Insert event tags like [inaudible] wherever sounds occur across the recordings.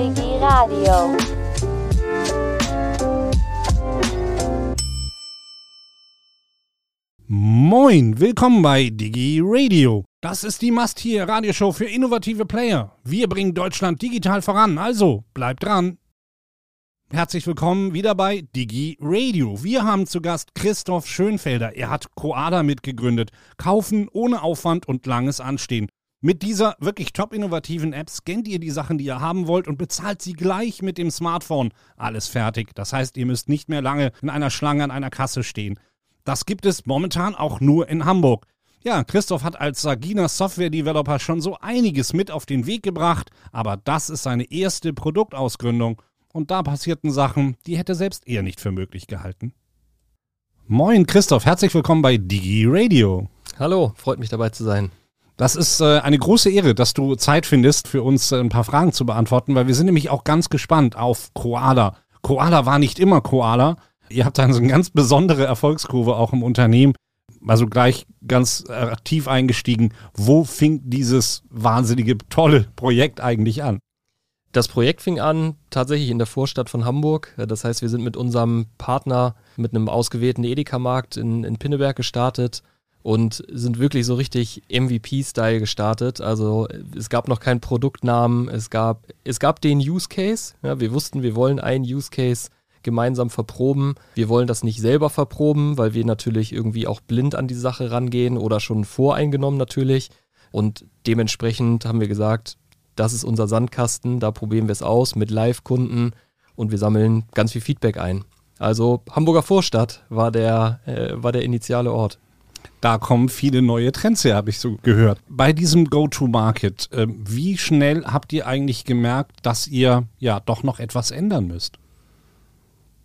Digi Radio. Moin, willkommen bei Digi Radio. Das ist die Must hier Radioshow für innovative Player. Wir bringen Deutschland digital voran, also bleibt dran. Herzlich willkommen wieder bei Digi Radio. Wir haben zu Gast Christoph Schönfelder. Er hat Koada mitgegründet. Kaufen ohne Aufwand und langes Anstehen. Mit dieser wirklich top innovativen App scannt ihr die Sachen, die ihr haben wollt und bezahlt sie gleich mit dem Smartphone. Alles fertig. Das heißt, ihr müsst nicht mehr lange in einer Schlange an einer Kasse stehen. Das gibt es momentan auch nur in Hamburg. Ja, Christoph hat als Sagina Software Developer schon so einiges mit auf den Weg gebracht, aber das ist seine erste Produktausgründung und da passierten Sachen, die hätte selbst er nicht für möglich gehalten. Moin Christoph, herzlich willkommen bei Digi Radio. Hallo, freut mich dabei zu sein. Das ist äh, eine große Ehre, dass du Zeit findest, für uns äh, ein paar Fragen zu beantworten, weil wir sind nämlich auch ganz gespannt auf Koala. Koala war nicht immer Koala. Ihr habt dann so eine ganz besondere Erfolgskurve auch im Unternehmen. Also gleich ganz aktiv eingestiegen. Wo fing dieses wahnsinnige, tolle Projekt eigentlich an? Das Projekt fing an tatsächlich in der Vorstadt von Hamburg. Das heißt, wir sind mit unserem Partner mit einem ausgewählten Edeka-Markt in, in Pinneberg gestartet und sind wirklich so richtig MVP-Style gestartet. Also es gab noch keinen Produktnamen, es gab, es gab den Use Case. Ja, wir wussten, wir wollen einen Use Case gemeinsam verproben. Wir wollen das nicht selber verproben, weil wir natürlich irgendwie auch blind an die Sache rangehen oder schon voreingenommen natürlich. Und dementsprechend haben wir gesagt, das ist unser Sandkasten, da probieren wir es aus mit Live-Kunden und wir sammeln ganz viel Feedback ein. Also Hamburger Vorstadt war der, äh, war der initiale Ort. Da kommen viele neue Trends her, habe ich so gehört. Bei diesem Go-to-Market, äh, wie schnell habt ihr eigentlich gemerkt, dass ihr ja doch noch etwas ändern müsst?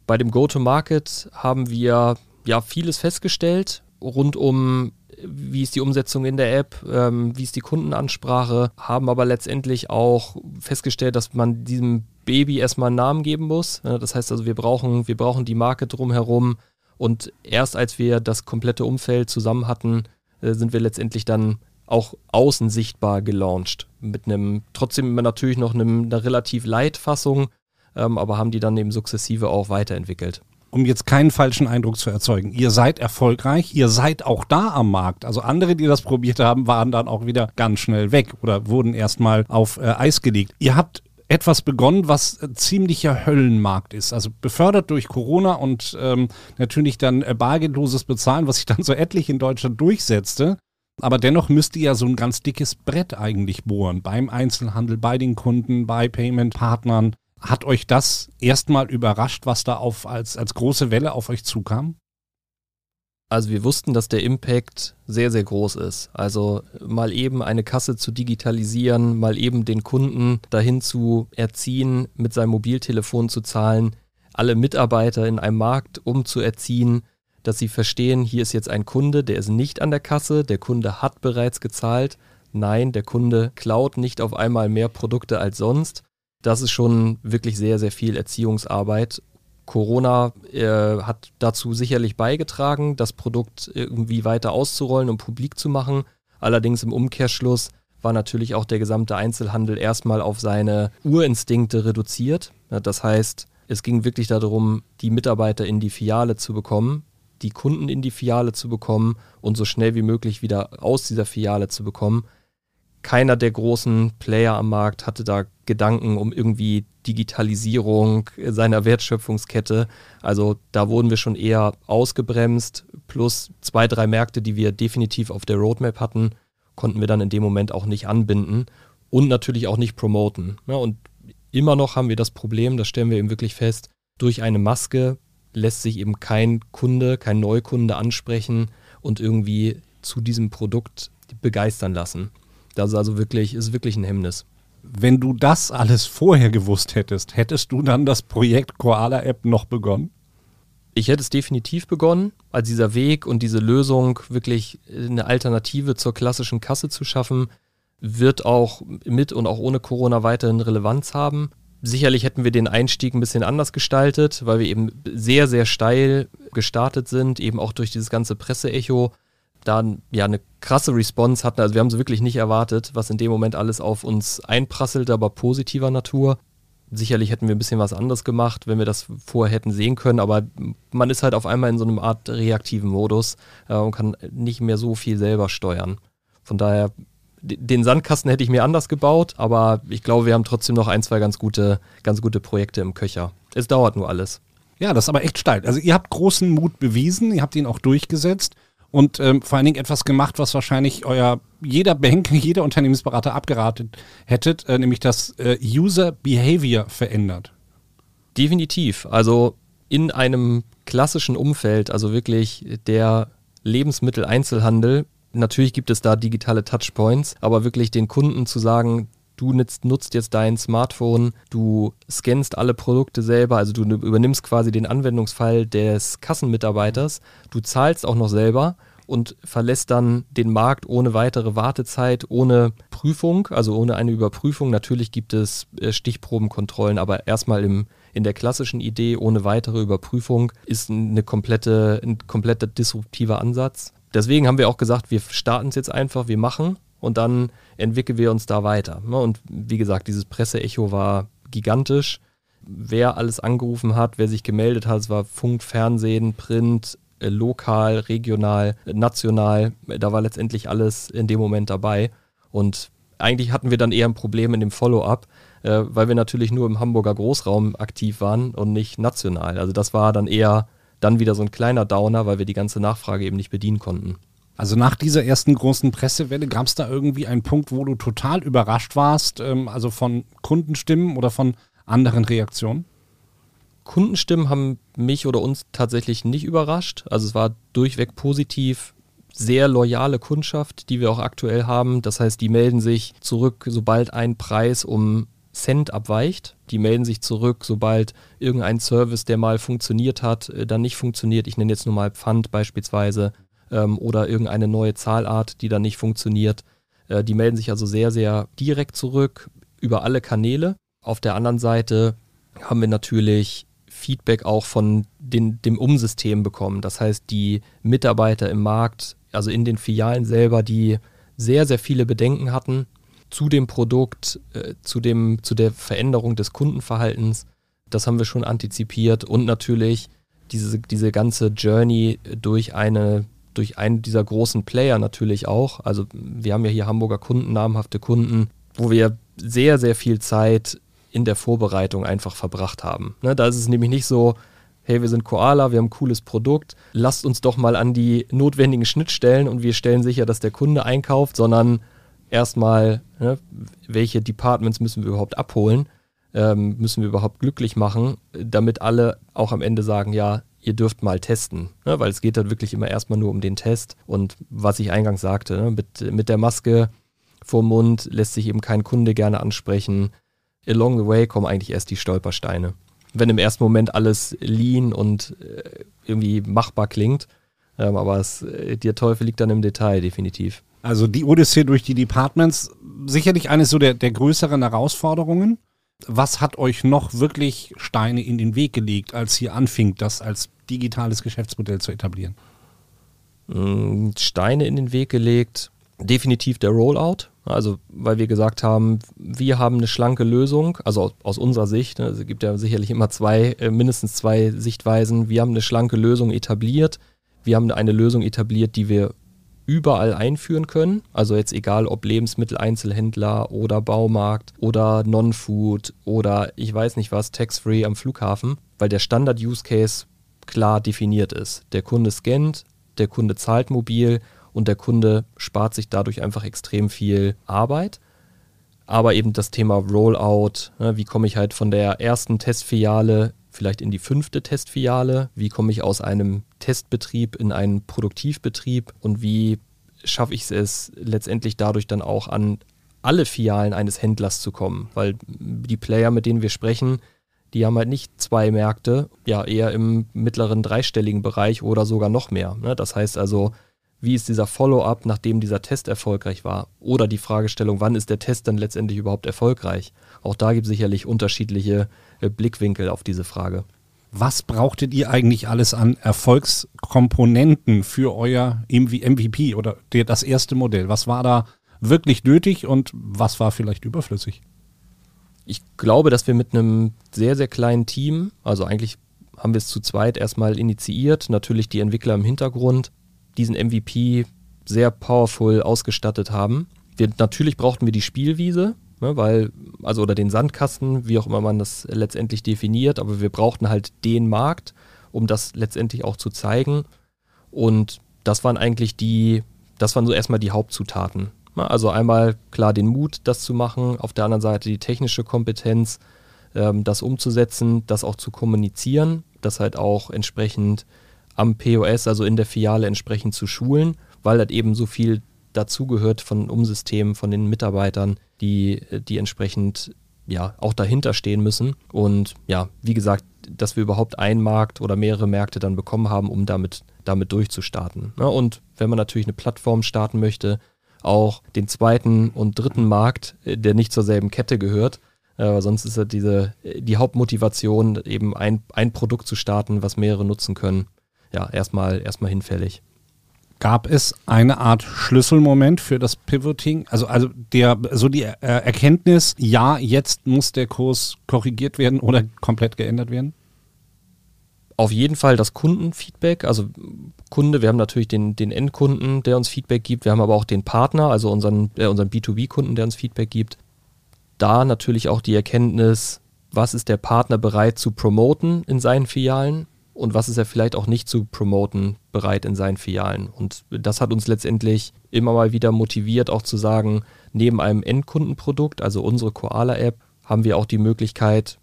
Bei dem Go-to-Market haben wir ja vieles festgestellt rund um wie ist die Umsetzung in der App, ähm, wie ist die Kundenansprache, haben aber letztendlich auch festgestellt, dass man diesem Baby erstmal einen Namen geben muss. Das heißt also, wir brauchen, wir brauchen die Marke drumherum. Und erst als wir das komplette Umfeld zusammen hatten, äh, sind wir letztendlich dann auch außen sichtbar gelauncht. Mit einem, trotzdem natürlich noch einem, einer relativ Light-Fassung, ähm, aber haben die dann eben sukzessive auch weiterentwickelt um jetzt keinen falschen Eindruck zu erzeugen. Ihr seid erfolgreich, ihr seid auch da am Markt. Also andere, die das probiert haben, waren dann auch wieder ganz schnell weg oder wurden erstmal auf äh, Eis gelegt. Ihr habt etwas begonnen, was ziemlicher Höllenmarkt ist. Also befördert durch Corona und ähm, natürlich dann äh, bargeldloses Bezahlen, was sich dann so etlich in Deutschland durchsetzte. Aber dennoch müsst ihr ja so ein ganz dickes Brett eigentlich bohren. Beim Einzelhandel, bei den Kunden, bei Payment-Partnern. Hat euch das erstmal überrascht, was da auf, als, als große Welle auf euch zukam? Also wir wussten, dass der Impact sehr, sehr groß ist. Also mal eben eine Kasse zu digitalisieren, mal eben den Kunden dahin zu erziehen, mit seinem Mobiltelefon zu zahlen, alle Mitarbeiter in einem Markt umzuerziehen, dass sie verstehen, hier ist jetzt ein Kunde, der ist nicht an der Kasse, der Kunde hat bereits gezahlt. Nein, der Kunde klaut nicht auf einmal mehr Produkte als sonst, das ist schon wirklich sehr, sehr viel Erziehungsarbeit. Corona äh, hat dazu sicherlich beigetragen, das Produkt irgendwie weiter auszurollen und publik zu machen. Allerdings im Umkehrschluss war natürlich auch der gesamte Einzelhandel erstmal auf seine Urinstinkte reduziert. Das heißt, es ging wirklich darum, die Mitarbeiter in die Filiale zu bekommen, die Kunden in die Filiale zu bekommen und so schnell wie möglich wieder aus dieser Filiale zu bekommen keiner der großen Player am Markt hatte da Gedanken um irgendwie Digitalisierung seiner Wertschöpfungskette. Also da wurden wir schon eher ausgebremst, plus zwei, drei Märkte, die wir definitiv auf der Roadmap hatten, konnten wir dann in dem Moment auch nicht anbinden und natürlich auch nicht promoten. Ja, und immer noch haben wir das Problem, das stellen wir eben wirklich fest, durch eine Maske lässt sich eben kein Kunde, kein Neukunde ansprechen und irgendwie zu diesem Produkt begeistern lassen. Das ist also wirklich, ist wirklich ein Hemmnis. Wenn du das alles vorher gewusst hättest, hättest du dann das Projekt Koala App noch begonnen? Ich hätte es definitiv begonnen, als dieser Weg und diese Lösung wirklich eine Alternative zur klassischen Kasse zu schaffen, wird auch mit und auch ohne Corona weiterhin Relevanz haben. Sicherlich hätten wir den Einstieg ein bisschen anders gestaltet, weil wir eben sehr, sehr steil gestartet sind, eben auch durch dieses ganze Presseecho da ja eine krasse Response hatten. Also wir haben es wirklich nicht erwartet, was in dem Moment alles auf uns einprasselt, aber positiver Natur. Sicherlich hätten wir ein bisschen was anderes gemacht, wenn wir das vorher hätten sehen können, aber man ist halt auf einmal in so einem Art reaktiven Modus äh, und kann nicht mehr so viel selber steuern. Von daher, den Sandkasten hätte ich mir anders gebaut, aber ich glaube, wir haben trotzdem noch ein, zwei ganz gute, ganz gute Projekte im Köcher. Es dauert nur alles. Ja, das ist aber echt steil. Also ihr habt großen Mut bewiesen, ihr habt ihn auch durchgesetzt und ähm, vor allen Dingen etwas gemacht, was wahrscheinlich euer jeder Bank, [laughs] jeder Unternehmensberater abgeraten hättet, äh, nämlich das äh, User Behavior verändert. Definitiv. Also in einem klassischen Umfeld, also wirklich der Lebensmitteleinzelhandel, natürlich gibt es da digitale Touchpoints, aber wirklich den Kunden zu sagen, du nutzt, nutzt, jetzt dein Smartphone, du scannst alle Produkte selber, also du übernimmst quasi den Anwendungsfall des Kassenmitarbeiters, du zahlst auch noch selber und verlässt dann den Markt ohne weitere Wartezeit, ohne Prüfung, also ohne eine Überprüfung. Natürlich gibt es äh, Stichprobenkontrollen, aber erstmal im, in der klassischen Idee ohne weitere Überprüfung ist eine komplette, ein kompletter disruptiver Ansatz. Deswegen haben wir auch gesagt, wir starten es jetzt einfach, wir machen und dann entwickeln wir uns da weiter. Ne? Und wie gesagt, dieses Presseecho war gigantisch. Wer alles angerufen hat, wer sich gemeldet hat, es war Funk, Fernsehen, Print, äh, lokal, regional, national. Da war letztendlich alles in dem Moment dabei. Und eigentlich hatten wir dann eher ein Problem in dem Follow-up, äh, weil wir natürlich nur im Hamburger Großraum aktiv waren und nicht national. Also das war dann eher dann wieder so ein kleiner Downer, weil wir die ganze Nachfrage eben nicht bedienen konnten. Also nach dieser ersten großen Pressewelle gab es da irgendwie einen Punkt, wo du total überrascht warst, ähm, also von Kundenstimmen oder von anderen Reaktionen? Kundenstimmen haben mich oder uns tatsächlich nicht überrascht. Also es war durchweg positiv, sehr loyale Kundschaft, die wir auch aktuell haben. Das heißt, die melden sich zurück, sobald ein Preis um Cent abweicht. Die melden sich zurück, sobald irgendein Service, der mal funktioniert hat, äh, dann nicht funktioniert. Ich nenne jetzt nur mal Pfand beispielsweise ähm, oder irgendeine neue Zahlart, die dann nicht funktioniert. Äh, die melden sich also sehr, sehr direkt zurück über alle Kanäle. Auf der anderen Seite haben wir natürlich Feedback auch von den, dem Umsystem bekommen. Das heißt, die Mitarbeiter im Markt, also in den Filialen selber, die sehr, sehr viele Bedenken hatten zu dem Produkt, äh, zu, dem, zu der Veränderung des Kundenverhaltens. Das haben wir schon antizipiert und natürlich diese, diese ganze Journey durch eine durch einen dieser großen Player natürlich auch. Also wir haben ja hier Hamburger Kunden, namhafte Kunden, wo wir sehr, sehr viel Zeit in der Vorbereitung einfach verbracht haben. Ne, da ist es nämlich nicht so, hey, wir sind Koala, wir haben ein cooles Produkt, lasst uns doch mal an die notwendigen Schnittstellen und wir stellen sicher, dass der Kunde einkauft, sondern erstmal, ne, welche Departments müssen wir überhaupt abholen, ähm, müssen wir überhaupt glücklich machen, damit alle auch am Ende sagen, ja, ihr dürft mal testen, ne, weil es geht dann wirklich immer erstmal nur um den Test und was ich eingangs sagte, ne, mit, mit der Maske vorm Mund lässt sich eben kein Kunde gerne ansprechen along the way kommen eigentlich erst die Stolpersteine. Wenn im ersten Moment alles lean und äh, irgendwie machbar klingt, ähm, aber es, äh, der Teufel liegt dann im Detail, definitiv. Also die Odyssee durch die Departments, sicherlich eine so der, der größeren Herausforderungen. Was hat euch noch wirklich Steine in den Weg gelegt, als ihr anfingt, das als digitales Geschäftsmodell zu etablieren? Mm, Steine in den Weg gelegt, definitiv der Rollout. Also, weil wir gesagt haben, wir haben eine schlanke Lösung, also aus, aus unserer Sicht, ne, es gibt ja sicherlich immer zwei, äh, mindestens zwei Sichtweisen. Wir haben eine schlanke Lösung etabliert. Wir haben eine Lösung etabliert, die wir überall einführen können. Also jetzt egal ob Lebensmitteleinzelhändler oder Baumarkt oder Non-Food oder ich weiß nicht was, Tax-Free am Flughafen, weil der Standard-Use-Case klar definiert ist. Der Kunde scannt, der Kunde zahlt mobil und der Kunde spart sich dadurch einfach extrem viel Arbeit. Aber eben das Thema Rollout, ne, wie komme ich halt von der ersten Testfiliale vielleicht in die fünfte Testfiliale, wie komme ich aus einem Testbetrieb in einen Produktivbetrieb und wie schaffe ich es letztendlich dadurch dann auch an alle Filialen eines Händlers zu kommen, weil die Player, mit denen wir sprechen, die haben halt nicht zwei Märkte, ja eher im mittleren dreistelligen Bereich oder sogar noch mehr. Ne? Das heißt also, wie ist dieser Follow-up, nachdem dieser Test erfolgreich war? Oder die Fragestellung, wann ist der Test dann letztendlich überhaupt erfolgreich? Auch da gibt es sicherlich unterschiedliche äh, Blickwinkel auf diese Frage. Was brauchtet ihr eigentlich alles an Erfolgskomponenten für euer MVP oder das erste Modell? Was war da wirklich nötig und was war vielleicht überflüssig? Ich glaube, dass wir mit einem sehr, sehr kleinen Team, also eigentlich haben wir es zu zweit erstmal initiiert, natürlich die Entwickler im Hintergrund, diesen MVP sehr powerful ausgestattet haben. Wir, natürlich brauchten wir die Spielwiese, ne, weil, also oder den Sandkasten, wie auch immer man das letztendlich definiert, aber wir brauchten halt den Markt, um das letztendlich auch zu zeigen. Und das waren eigentlich die, das waren so erstmal die Hauptzutaten. Ne, also einmal klar den Mut, das zu machen, auf der anderen Seite die technische Kompetenz, ähm, das umzusetzen, das auch zu kommunizieren, das halt auch entsprechend am POS, also in der Filiale entsprechend zu schulen, weil das eben so viel dazugehört von Umsystemen, von den Mitarbeitern, die, die entsprechend ja auch dahinter stehen müssen. Und ja, wie gesagt, dass wir überhaupt einen Markt oder mehrere Märkte dann bekommen haben, um damit, damit durchzustarten. Ja, und wenn man natürlich eine Plattform starten möchte, auch den zweiten und dritten Markt, äh, der nicht zur selben Kette gehört. Äh, sonst ist ja diese, die Hauptmotivation, eben ein, ein Produkt zu starten, was mehrere nutzen können, ja, erstmal, erstmal hinfällig. Gab es eine Art Schlüsselmoment für das Pivoting? Also, also der, so die äh, Erkenntnis, ja, jetzt muss der Kurs korrigiert werden oder komplett geändert werden? Auf jeden Fall das Kundenfeedback. Also Kunde, wir haben natürlich den, den Endkunden, der uns Feedback gibt. Wir haben aber auch den Partner, also unseren, äh, unseren B2B-Kunden, der uns Feedback gibt. Da natürlich auch die Erkenntnis, was ist der Partner bereit zu promoten in seinen Filialen und was ist er vielleicht auch nicht zu promoten bereit in seinen Filialen. Und das hat uns letztendlich immer mal wieder motiviert, auch zu sagen, neben einem Endkundenprodukt, also unsere Koala-App, haben wir auch die Möglichkeit,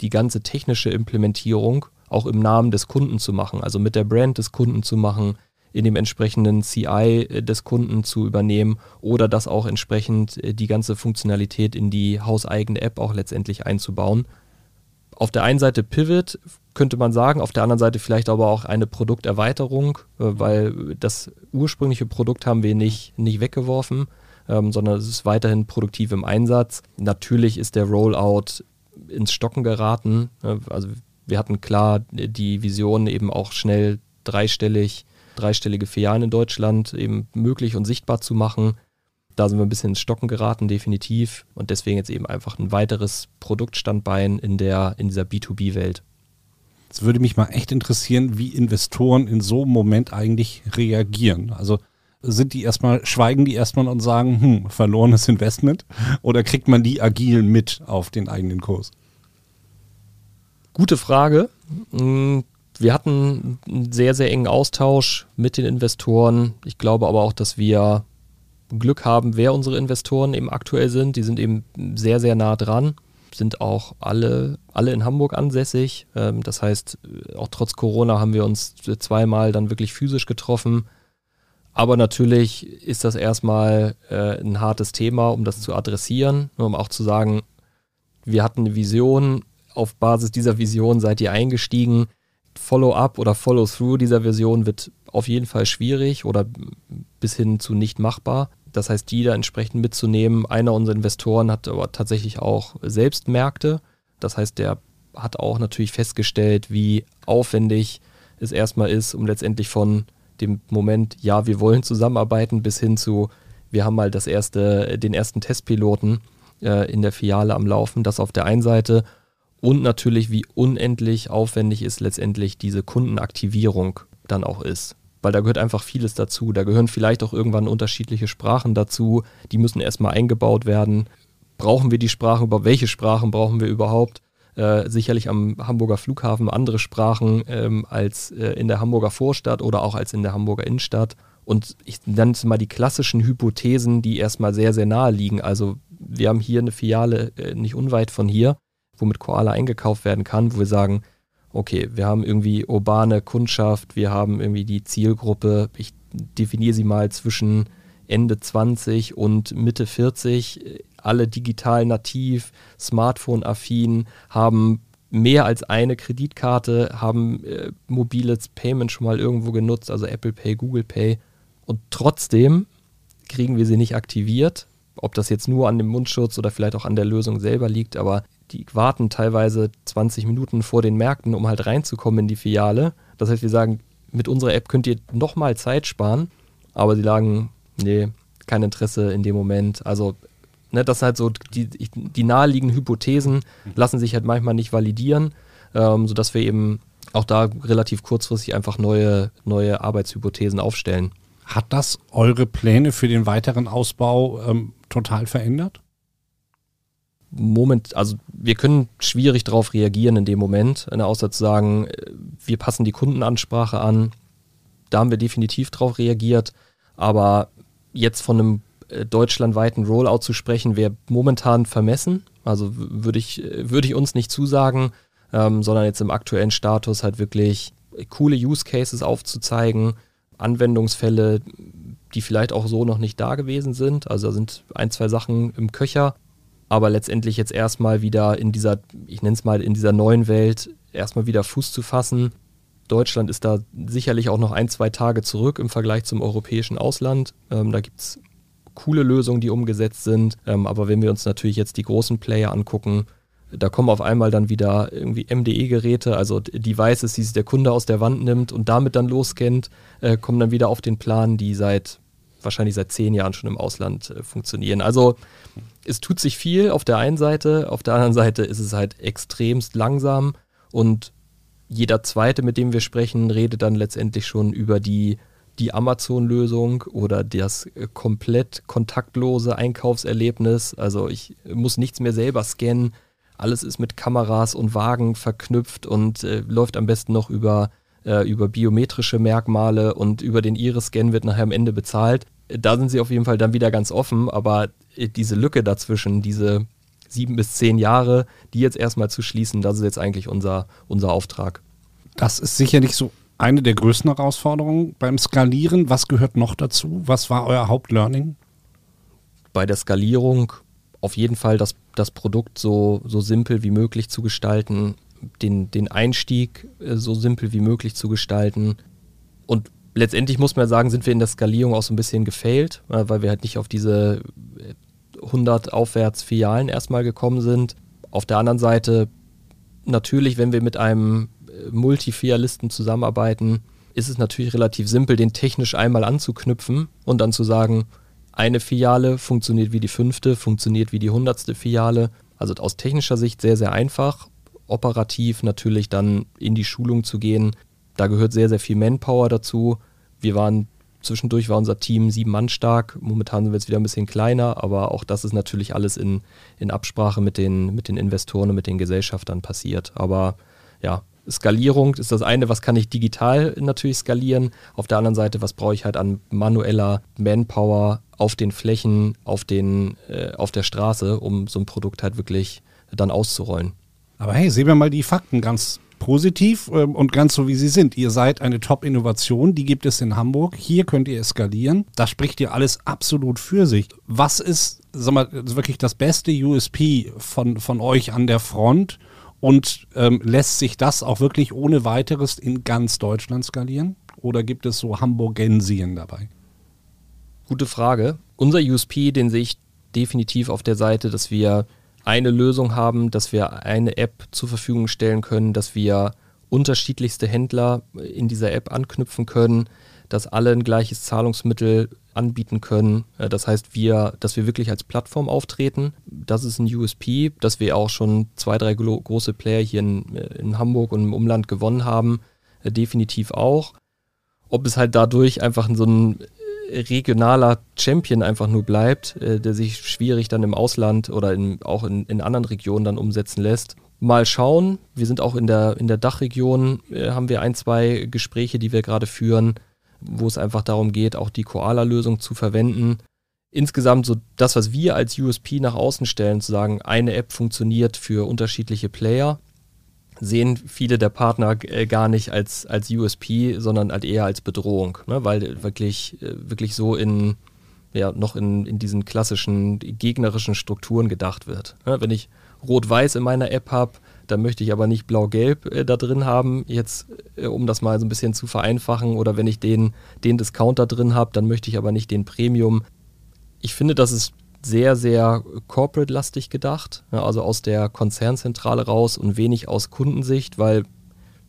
die ganze technische Implementierung auch im Namen des Kunden zu machen, also mit der Brand des Kunden zu machen, in dem entsprechenden CI des Kunden zu übernehmen oder das auch entsprechend äh, die ganze Funktionalität in die hauseigene App auch letztendlich einzubauen. Auf der einen Seite Pivot könnte man sagen, auf der anderen Seite vielleicht aber auch eine Produkterweiterung, äh, weil das ursprüngliche Produkt haben wir nicht, nicht weggeworfen, ähm, sondern es ist weiterhin produktiv im Einsatz. Natürlich ist der Rollout ins Stocken geraten. Äh, also wir hatten klar die Vision eben auch schnell dreistellig, dreistellige Filialen in Deutschland eben möglich und sichtbar zu machen. Da sind wir ein bisschen ins Stocken geraten, definitiv. Und deswegen jetzt eben einfach ein weiteres Produktstandbein in, der, in dieser B2B-Welt. Es würde mich mal echt interessieren, wie Investoren in so einem Moment eigentlich reagieren. Also sind die erstmal, schweigen die erstmal und sagen, hm, verlorenes Investment? Oder kriegt man die agil mit auf den eigenen Kurs? Gute Frage. Hm, wir hatten einen sehr, sehr engen Austausch mit den Investoren. Ich glaube aber auch, dass wir Glück haben, wer unsere Investoren eben aktuell sind. Die sind eben sehr, sehr nah dran, sind auch alle, alle in Hamburg ansässig. Ähm, das heißt, auch trotz Corona haben wir uns zweimal dann wirklich physisch getroffen. Aber natürlich ist das erstmal äh, ein hartes Thema, um das zu adressieren, um auch zu sagen, wir hatten eine Vision, auf Basis dieser Vision seid ihr eingestiegen. Follow-up oder Follow-through dieser Version wird auf jeden Fall schwierig oder bis hin zu nicht machbar. Das heißt, die da entsprechend mitzunehmen. Einer unserer Investoren hat aber tatsächlich auch selbst Märkte. Das heißt, der hat auch natürlich festgestellt, wie aufwendig es erstmal ist, um letztendlich von dem Moment, ja, wir wollen zusammenarbeiten, bis hin zu, wir haben mal das erste, den ersten Testpiloten äh, in der Filiale am Laufen. Das auf der einen Seite und natürlich, wie unendlich aufwendig ist letztendlich diese Kundenaktivierung dann auch ist weil da gehört einfach vieles dazu. Da gehören vielleicht auch irgendwann unterschiedliche Sprachen dazu, die müssen erstmal eingebaut werden. Brauchen wir die Sprachen, über welche Sprachen brauchen wir überhaupt? Äh, sicherlich am Hamburger Flughafen andere Sprachen ähm, als äh, in der Hamburger Vorstadt oder auch als in der Hamburger Innenstadt. Und ich nenne es mal die klassischen Hypothesen, die erstmal sehr, sehr nahe liegen. Also wir haben hier eine Filiale äh, nicht unweit von hier, wo mit Koala eingekauft werden kann, wo wir sagen, okay, wir haben irgendwie urbane Kundschaft, wir haben irgendwie die Zielgruppe, ich definiere sie mal zwischen Ende 20 und Mitte 40, alle digital nativ, Smartphone-affin, haben mehr als eine Kreditkarte, haben äh, mobiles Payment schon mal irgendwo genutzt, also Apple Pay, Google Pay. Und trotzdem kriegen wir sie nicht aktiviert. Ob das jetzt nur an dem Mundschutz oder vielleicht auch an der Lösung selber liegt, aber die warten teilweise 20 Minuten vor den Märkten, um halt reinzukommen in die Filiale. Das heißt, wir sagen, mit unserer App könnt ihr nochmal Zeit sparen, aber sie sagen, nee, kein Interesse in dem Moment. Also ne, das halt so, die, die naheliegenden Hypothesen lassen sich halt manchmal nicht validieren, ähm, sodass wir eben auch da relativ kurzfristig einfach neue, neue Arbeitshypothesen aufstellen. Hat das eure Pläne für den weiteren Ausbau ähm, total verändert? Moment, also wir können schwierig darauf reagieren in dem Moment, ne, außer zu sagen, äh, wir passen die Kundenansprache an. Da haben wir definitiv darauf reagiert, aber jetzt von einem äh, deutschlandweiten Rollout zu sprechen, wäre momentan vermessen. Also würde ich, äh, würde ich uns nicht zusagen, ähm, sondern jetzt im aktuellen Status halt wirklich coole Use Cases aufzuzeigen, Anwendungsfälle, die vielleicht auch so noch nicht da gewesen sind. Also da sind ein, zwei Sachen im Köcher, aber letztendlich jetzt erstmal wieder in dieser, ich nenne es mal, in dieser neuen Welt erstmal wieder Fuß zu fassen. Deutschland ist da sicherlich auch noch ein, zwei Tage zurück im Vergleich zum europäischen Ausland. Ähm, da gibt es coole Lösungen, die umgesetzt sind. Ähm, aber wenn wir uns natürlich jetzt die großen Player angucken, da kommen auf einmal dann wieder irgendwie MDE-Geräte, also Devices, die sich der Kunde aus der Wand nimmt und damit dann loskennt, äh, kommen dann wieder auf den Plan, die seit wahrscheinlich seit zehn Jahren schon im Ausland äh, funktionieren. Also es tut sich viel auf der einen Seite, auf der anderen Seite ist es halt extremst langsam und jeder zweite, mit dem wir sprechen, redet dann letztendlich schon über die, die Amazon-Lösung oder das äh, komplett kontaktlose Einkaufserlebnis. Also ich muss nichts mehr selber scannen. Alles ist mit Kameras und Wagen verknüpft und äh, läuft am besten noch über, äh, über biometrische Merkmale und über den Iris-Scan wird nachher am Ende bezahlt. Da sind sie auf jeden Fall dann wieder ganz offen, aber äh, diese Lücke dazwischen, diese sieben bis zehn Jahre, die jetzt erstmal zu schließen, das ist jetzt eigentlich unser, unser Auftrag. Das ist sicherlich so eine der größten Herausforderungen beim Skalieren. Was gehört noch dazu? Was war euer Hauptlearning? Bei der Skalierung auf jeden Fall das, das Produkt so, so simpel wie möglich zu gestalten, den, den Einstieg äh, so simpel wie möglich zu gestalten. Und letztendlich muss man sagen, sind wir in der Skalierung auch so ein bisschen gefailt, äh, weil wir halt nicht auf diese 100 aufwärts Filialen erstmal gekommen sind. Auf der anderen Seite, natürlich, wenn wir mit einem äh, Multifilialisten zusammenarbeiten, ist es natürlich relativ simpel, den technisch einmal anzuknüpfen und dann zu sagen, eine Filiale funktioniert wie die fünfte, funktioniert wie die hundertste Filiale. Also aus technischer Sicht sehr, sehr einfach. Operativ natürlich dann in die Schulung zu gehen. Da gehört sehr, sehr viel Manpower dazu. Wir waren Zwischendurch war unser Team sieben Mann stark. Momentan sind wir jetzt wieder ein bisschen kleiner, aber auch das ist natürlich alles in, in Absprache mit den, mit den Investoren und mit den Gesellschaftern passiert. Aber ja, Skalierung ist das eine, was kann ich digital natürlich skalieren. Auf der anderen Seite, was brauche ich halt an manueller Manpower auf den Flächen, auf, den, äh, auf der Straße, um so ein Produkt halt wirklich dann auszurollen. Aber hey, sehen wir mal die Fakten ganz positiv ähm, und ganz so wie sie sind. Ihr seid eine Top-Innovation, die gibt es in Hamburg. Hier könnt ihr eskalieren. Da spricht ihr alles absolut für sich. Was ist, sag mal, wirklich das beste USP von, von euch an der Front? Und ähm, lässt sich das auch wirklich ohne weiteres in ganz Deutschland skalieren? Oder gibt es so Hamburgensien dabei? Gute Frage. Unser USP, den sehe ich definitiv auf der Seite, dass wir eine Lösung haben, dass wir eine App zur Verfügung stellen können, dass wir unterschiedlichste Händler in dieser App anknüpfen können, dass alle ein gleiches Zahlungsmittel anbieten können. Äh, das heißt, wir, dass wir wirklich als Plattform auftreten. Das ist ein USP, dass wir auch schon zwei, drei große Player hier in, äh, in Hamburg und im Umland gewonnen haben. Äh, definitiv auch. Ob es halt dadurch einfach so ein regionaler Champion einfach nur bleibt, äh, der sich schwierig dann im Ausland oder in, auch in, in anderen Regionen dann umsetzen lässt. Mal schauen. Wir sind auch in der, in der Dachregion, äh, haben wir ein, zwei Gespräche, die wir gerade führen, wo es einfach darum geht, auch die Koala-Lösung zu verwenden. Insgesamt so das, was wir als USP nach außen stellen, zu sagen, eine App funktioniert für unterschiedliche Player, sehen viele der Partner äh, gar nicht als, als USP, sondern halt eher als Bedrohung, ne? weil wirklich, äh, wirklich so in, ja, noch in, in diesen klassischen gegnerischen Strukturen gedacht wird. Ne? Wenn ich Rot-Weiß in meiner App habe, dann möchte ich aber nicht Blau-Gelb äh, da drin haben, jetzt äh, um das mal so ein bisschen zu vereinfachen. Oder wenn ich den, den Discounter drin habe, dann möchte ich aber nicht den Premium. Ich finde, das ist sehr, sehr corporate-lastig gedacht, also aus der Konzernzentrale raus und wenig aus Kundensicht, weil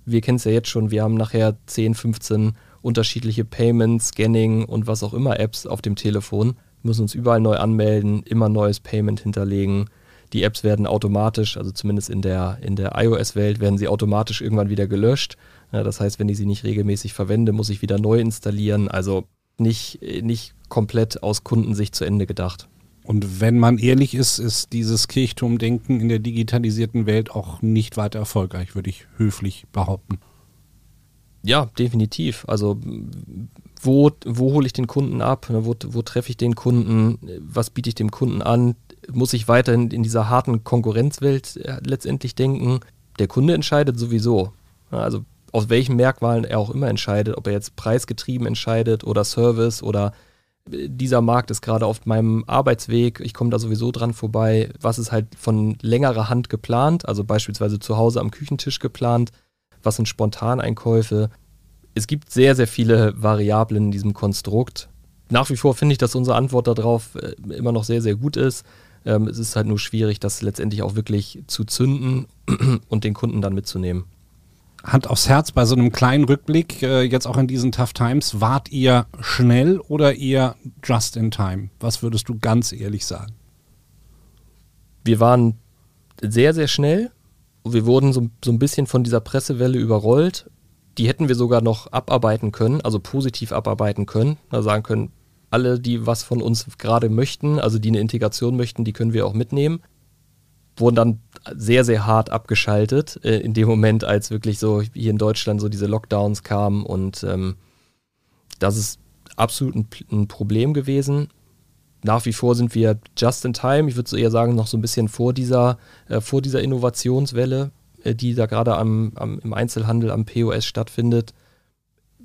wir kennen es ja jetzt schon, wir haben nachher 10, 15 unterschiedliche Payment, Scanning und was auch immer Apps auf dem Telefon. müssen uns überall neu anmelden, immer neues Payment hinterlegen. Die Apps werden automatisch, also zumindest in der, in der iOS-Welt, werden sie automatisch irgendwann wieder gelöscht. Ja, das heißt, wenn ich sie nicht regelmäßig verwende, muss ich wieder neu installieren. Also nicht, nicht komplett aus Kundensicht zu Ende gedacht. Und wenn man ehrlich ist, ist dieses Kirchturmdenken in der digitalisierten Welt auch nicht weiter erfolgreich, würde ich höflich behaupten. Ja, definitiv. Also wo, wo hole ich den Kunden ab? Wo, wo treffe ich den Kunden? Was biete ich dem Kunden an? Muss ich weiterhin in dieser harten Konkurrenzwelt äh, letztendlich denken? Der Kunde entscheidet sowieso. Also aus welchen Merkmalen er auch immer entscheidet, ob er jetzt preisgetrieben entscheidet oder Service oder dieser Markt ist gerade auf meinem Arbeitsweg, ich komme da sowieso dran vorbei, was ist halt von längerer Hand geplant, also beispielsweise zu Hause am Küchentisch geplant, was sind Spontaneinkäufe. Es gibt sehr, sehr viele Variablen in diesem Konstrukt. Nach wie vor finde ich, dass unsere Antwort darauf äh, immer noch sehr, sehr gut ist. Ähm, es ist halt nur schwierig, das letztendlich auch wirklich zu zünden [clears throat] und den Kunden dann mitzunehmen. Hand aufs Herz bei so einem kleinen Rückblick, äh, jetzt auch in diesen Tough Times, wart ihr schnell oder eher just in time? Was würdest du ganz ehrlich sagen? Wir waren sehr, sehr schnell. Wir wurden so, so ein bisschen von dieser Pressewelle überrollt. Die hätten wir sogar noch abarbeiten können, also positiv abarbeiten können. Da sagen können, alle, die was von uns gerade möchten, also die eine Integration möchten, die können wir auch mitnehmen wurden dann sehr, sehr hart abgeschaltet äh, in dem Moment, als wirklich so hier in Deutschland so diese Lockdowns kamen und ähm, das ist absolut ein, ein, Problem gewesen. Nach wie vor sind wir just in time, ich würde so eher sagen, noch so ein bisschen vor dieser, äh, vor dieser Innovationswelle, äh, die da gerade am, am, im Einzelhandel am POS stattfindet.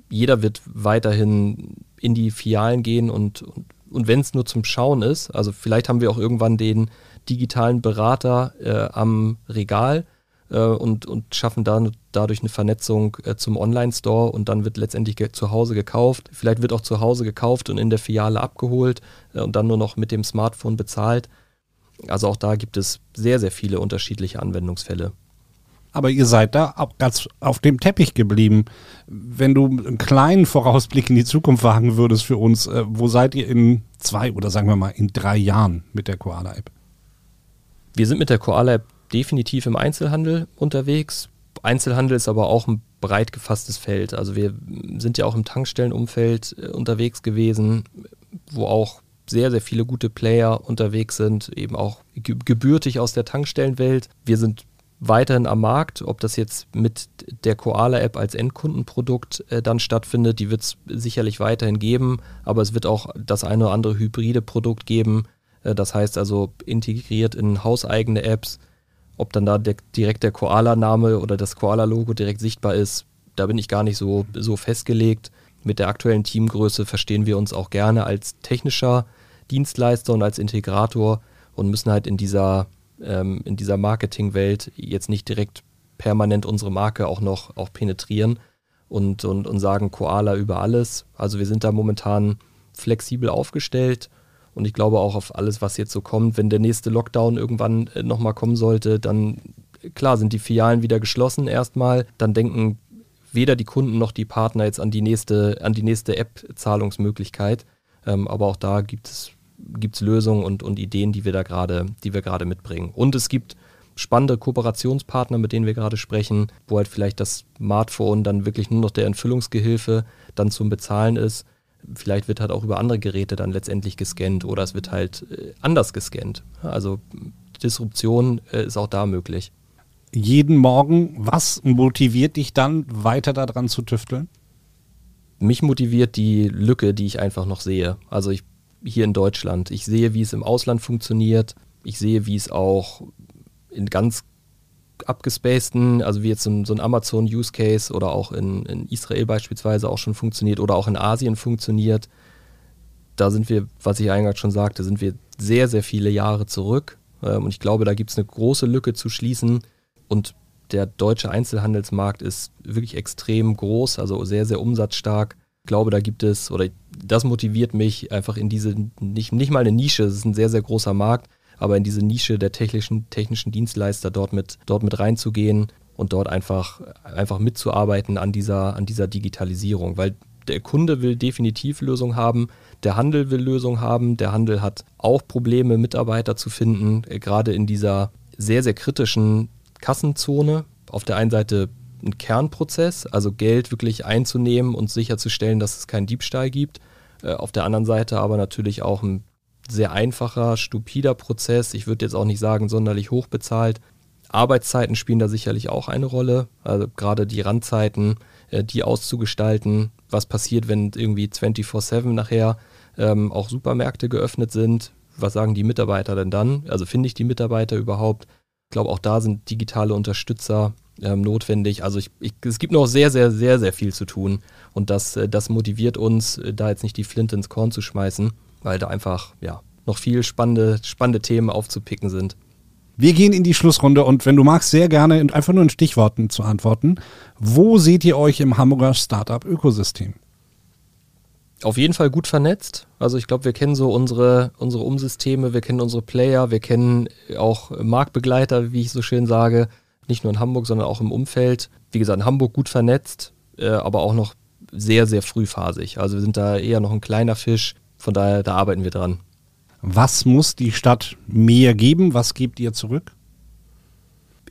Jeder wird weiterhin in die Filialen gehen und, und, und wenn es nur zum Schauen ist, also vielleicht haben wir auch irgendwann den, digitalen Berater äh, am Regal äh, und, und schaffen dann dadurch eine Vernetzung äh, zum Online-Store und dann wird letztendlich zu Hause gekauft. Vielleicht wird auch zu Hause gekauft und in der Filiale abgeholt äh, und dann nur noch mit dem Smartphone bezahlt. Also auch da gibt es sehr, sehr viele unterschiedliche Anwendungsfälle. Aber ihr seid da auch ganz auf dem Teppich geblieben. Wenn du einen kleinen Vorausblick in die Zukunft wagen würdest für uns, äh, wo seid ihr in zwei oder sagen wir mal in drei Jahren mit der Koala-App? Wir sind mit der Koala App definitiv im Einzelhandel unterwegs. Einzelhandel ist aber auch ein breit gefasstes Feld. Also wir sind ja auch im Tankstellenumfeld äh, unterwegs gewesen, wo auch sehr, sehr viele gute Player unterwegs sind, eben auch gebürtig aus der Tankstellenwelt. Wir sind weiterhin am Markt, ob das jetzt mit der Koala-App als Endkundenprodukt äh, dann stattfindet, die wird es sicherlich weiterhin geben, aber es wird auch das eine oder andere hybride Produkt geben, das heißt also integriert in hauseigene Apps. Ob dann da der, direkt der Koala-Name oder das Koala-Logo direkt sichtbar ist, da bin ich gar nicht so, so festgelegt. Mit der aktuellen Teamgröße verstehen wir uns auch gerne als technischer Dienstleister und als Integrator und müssen halt in dieser, ähm, in dieser Marketingwelt jetzt nicht direkt permanent unsere Marke auch noch auch penetrieren und, und, und sagen Koala über alles. Also wir sind da momentan flexibel aufgestellt und ich glaube auch auf alles, was jetzt so kommt, wenn der nächste Lockdown irgendwann äh, nochmal kommen sollte, dann klar sind die Filialen wieder geschlossen erstmal. Dann denken weder die Kunden noch die Partner jetzt an die nächste, an die nächste App-Zahlungsmöglichkeit. Ähm, aber auch da gibt es gibt's Lösungen und, und Ideen, die wir da gerade, die wir gerade mitbringen. Und es gibt spannende Kooperationspartner, mit denen wir gerade sprechen, wo halt vielleicht das Smartphone dann wirklich nur noch der Entfüllungsgehilfe dann zum Bezahlen ist vielleicht wird halt auch über andere Geräte dann letztendlich gescannt oder es wird halt äh, anders gescannt. Also Disruption äh, ist auch da möglich. Jeden Morgen, was motiviert dich dann weiter daran zu tüfteln? Mich motiviert die Lücke, die ich einfach noch sehe. Also ich hier in Deutschland. Ich sehe, wie es im Ausland funktioniert. Ich sehe, wie es auch in ganz abgespaceden, also wie jetzt so ein, so ein Amazon-Use-Case oder auch in, in Israel beispielsweise auch schon funktioniert oder auch in Asien funktioniert. Da sind wir, was ich eingangs schon sagte, sind wir sehr, sehr viele Jahre zurück. Ähm, und ich glaube, da gibt es eine große Lücke zu schließen. Und der deutsche Einzelhandelsmarkt ist wirklich extrem groß, also sehr, sehr umsatzstark. Ich glaube, da gibt es, oder das motiviert mich einfach in diese, nicht, nicht mal eine Nische, es ist ein sehr, sehr großer Markt, aber in diese Nische der technischen, technischen Dienstleister dort mit, dort mit reinzugehen und dort einfach, einfach mitzuarbeiten an dieser, an dieser Digitalisierung. Weil der Kunde will definitiv Lösung haben, der Handel will Lösung haben, der Handel hat auch Probleme, Mitarbeiter zu finden, äh, gerade in dieser sehr, sehr kritischen Kassenzone. Auf der einen Seite ein Kernprozess, also Geld wirklich einzunehmen und sicherzustellen, dass es keinen Diebstahl gibt. Äh, auf der anderen Seite aber natürlich auch ein sehr einfacher, stupider Prozess. Ich würde jetzt auch nicht sagen, sonderlich hoch bezahlt. Arbeitszeiten spielen da sicherlich auch eine Rolle. Also gerade die Randzeiten, äh, die auszugestalten. Was passiert, wenn irgendwie 24-7 nachher ähm, auch Supermärkte geöffnet sind? Was sagen die Mitarbeiter denn dann? Also finde ich die Mitarbeiter überhaupt? Ich glaube, auch da sind digitale Unterstützer ähm, notwendig. Also ich, ich, es gibt noch sehr, sehr, sehr, sehr viel zu tun. Und das, äh, das motiviert uns, äh, da jetzt nicht die Flinte ins Korn zu schmeißen, weil da einfach ja, noch viel spannende, spannende Themen aufzupicken sind. Wir gehen in die Schlussrunde und wenn du magst, sehr gerne einfach nur in Stichworten zu antworten. Wo seht ihr euch im Hamburger Startup-Ökosystem? Auf jeden Fall gut vernetzt. Also ich glaube, wir kennen so unsere, unsere Umsysteme, wir kennen unsere Player, wir kennen auch Marktbegleiter, wie ich so schön sage nicht nur in Hamburg, sondern auch im Umfeld. Wie gesagt, in Hamburg gut vernetzt, äh, aber auch noch sehr, sehr frühphasig. Also wir sind da eher noch ein kleiner Fisch, von daher, da arbeiten wir dran. Was muss die Stadt mehr geben? Was gebt ihr zurück?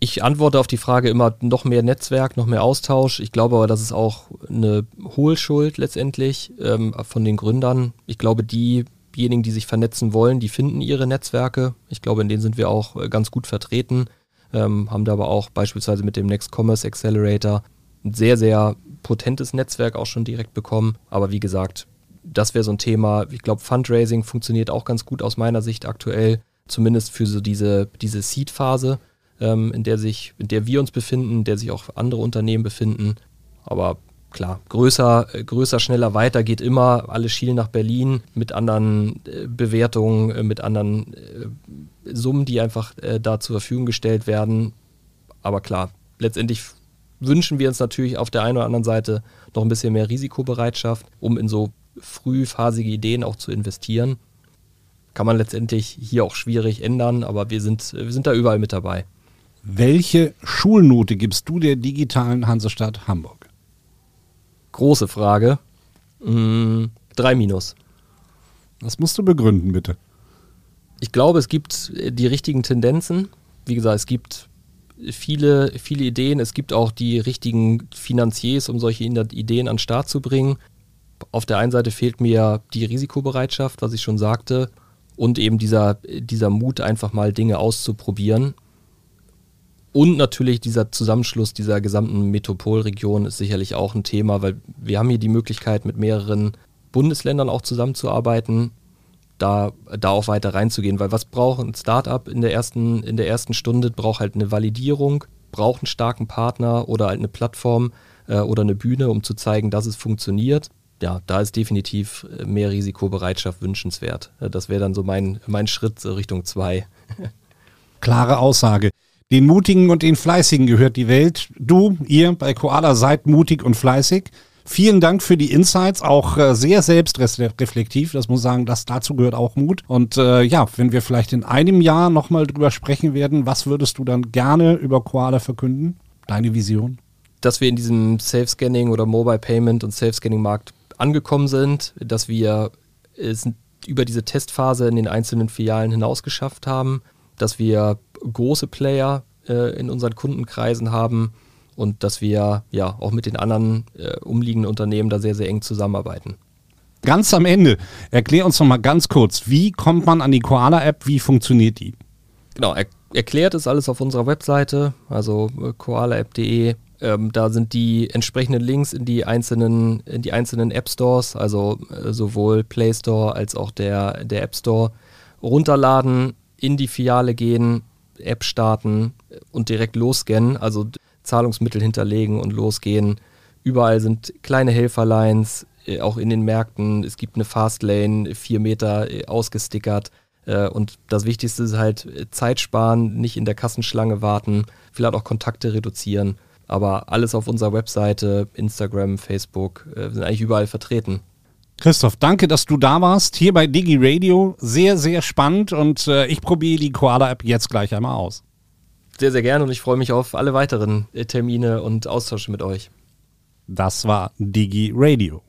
Ich antworte auf die Frage immer noch mehr Netzwerk, noch mehr Austausch. Ich glaube aber, das ist auch eine Hohlschuld letztendlich ähm, von den Gründern. Ich glaube, diejenigen, die sich vernetzen wollen, die finden ihre Netzwerke. Ich glaube, in denen sind wir auch äh, ganz gut vertreten ähm, haben da aber auch beispielsweise mit dem Next Commerce Accelerator ein sehr, sehr potentes Netzwerk auch schon direkt bekommen. Aber wie gesagt, das wäre so ein Thema. Ich glaube, Fundraising funktioniert auch ganz gut aus meiner Sicht aktuell, zumindest für so diese, diese Seed-Phase, ähm, in der sich, in der wir uns befinden, in der sich auch andere Unternehmen befinden. Aber klar, größer, äh, größer, schneller, weiter geht immer. Alle schielen nach Berlin mit anderen äh, Bewertungen, äh, mit anderen Summen, die einfach da zur Verfügung gestellt werden. Aber klar, letztendlich wünschen wir uns natürlich auf der einen oder anderen Seite noch ein bisschen mehr Risikobereitschaft, um in so frühphasige Ideen auch zu investieren. Kann man letztendlich hier auch schwierig ändern, aber wir sind, wir sind da überall mit dabei. Welche Schulnote gibst du der digitalen Hansestadt Hamburg? Große Frage. Mm, drei Minus. Das musst du begründen, bitte. Ich glaube, es gibt äh, die richtigen Tendenzen. Wie gesagt, es gibt viele, viele Ideen. Es gibt auch die richtigen Finanziers, um solche Ideen an den Start zu bringen. Auf der einen Seite fehlt mir die Risikobereitschaft, was ich schon sagte, und eben dieser, dieser Mut, einfach mal Dinge auszuprobieren. Und natürlich dieser Zusammenschluss dieser gesamten Metropolregion ist sicherlich auch ein Thema, weil wir haben hier die Möglichkeit, mit mehreren Bundesländern auch zusammenzuarbeiten, da, da auch weiter reinzugehen. Weil was braucht ein Startup in der ersten, in der ersten Stunde? Braucht halt eine Validierung, braucht einen starken Partner oder halt eine Plattform äh, oder eine Bühne, um zu zeigen, dass es funktioniert. Ja, da ist definitiv äh, mehr Risikobereitschaft wünschenswert. Äh, das wäre dann so mein, mein Schritt Richtung zwei. [laughs] Klare Aussage. Den Mutigen und den Fleißigen gehört die Welt. Du, ihr bei Koala seid mutig und fleißig. Vielen Dank für die Insights, auch äh, sehr selbstreflektiv. Das muss sagen, das dazu gehört auch Mut. Und äh, ja, wenn wir vielleicht in einem Jahr nochmal drüber sprechen werden, was würdest du dann gerne über Koala verkünden? Deine Vision? Dass wir in diesem Self-Scanning oder Mobile Payment und Self-Scanning-Markt angekommen sind, dass wir es über diese Testphase in den einzelnen Filialen hinaus geschafft haben, dass wir große Player äh, in unseren Kundenkreisen haben und dass wir ja auch mit den anderen äh, umliegenden Unternehmen da sehr, sehr eng zusammenarbeiten. Ganz am Ende, erklär uns noch mal ganz kurz, wie kommt man an die Koala-App, wie funktioniert die? Genau, er erklärt ist alles auf unserer Webseite, also äh, koalaapp.de. Ähm, da sind die entsprechenden Links in die einzelnen, in die einzelnen App Stores, also äh, sowohl Play Store als auch der, der App Store, runterladen, in die Filiale gehen, App starten und direkt losscannen, also Zahlungsmittel hinterlegen und losgehen. Überall sind kleine Helferlines, äh, auch in den Märkten. Es gibt eine Fastlane, vier Meter äh, ausgestickert. Äh, und das Wichtigste ist halt Zeit sparen, nicht in der Kassenschlange warten, vielleicht auch Kontakte reduzieren. Aber alles auf unserer Webseite, Instagram, Facebook, sind eigentlich überall vertreten. Christoph, danke, dass du da warst, hier bei Digi Radio. Sehr, sehr spannend und äh, ich probiere die Koala-App jetzt gleich einmal aus. Sehr, sehr gerne und ich freue mich auf alle weiteren äh, Termine und Austausche mit euch. Das war Digi Radio.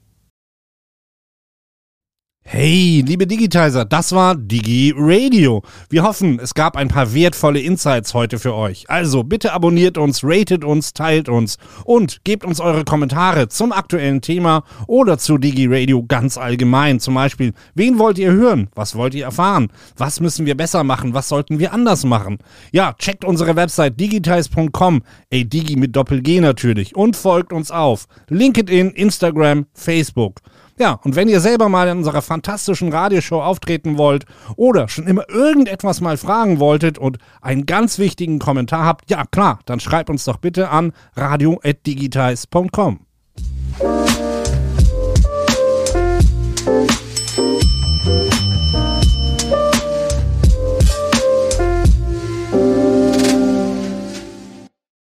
Hey, liebe Digitizer, das war Digi Radio. Wir hoffen, es gab ein paar wertvolle Insights heute für euch. Also bitte abonniert uns, ratet uns, teilt uns und gebt uns eure Kommentare zum aktuellen Thema oder zu Digi Radio ganz allgemein. Zum Beispiel, wen wollt ihr hören? Was wollt ihr erfahren? Was müssen wir besser machen? Was sollten wir anders machen? Ja, checkt unsere Website digitize.com, ey Digi mit Doppel-G natürlich und folgt uns auf LinkedIn, Instagram, Facebook. Ja, und wenn ihr selber mal in unserer fantastischen Radioshow auftreten wollt oder schon immer irgendetwas mal fragen wolltet und einen ganz wichtigen Kommentar habt, ja klar, dann schreibt uns doch bitte an radio.digitize.com.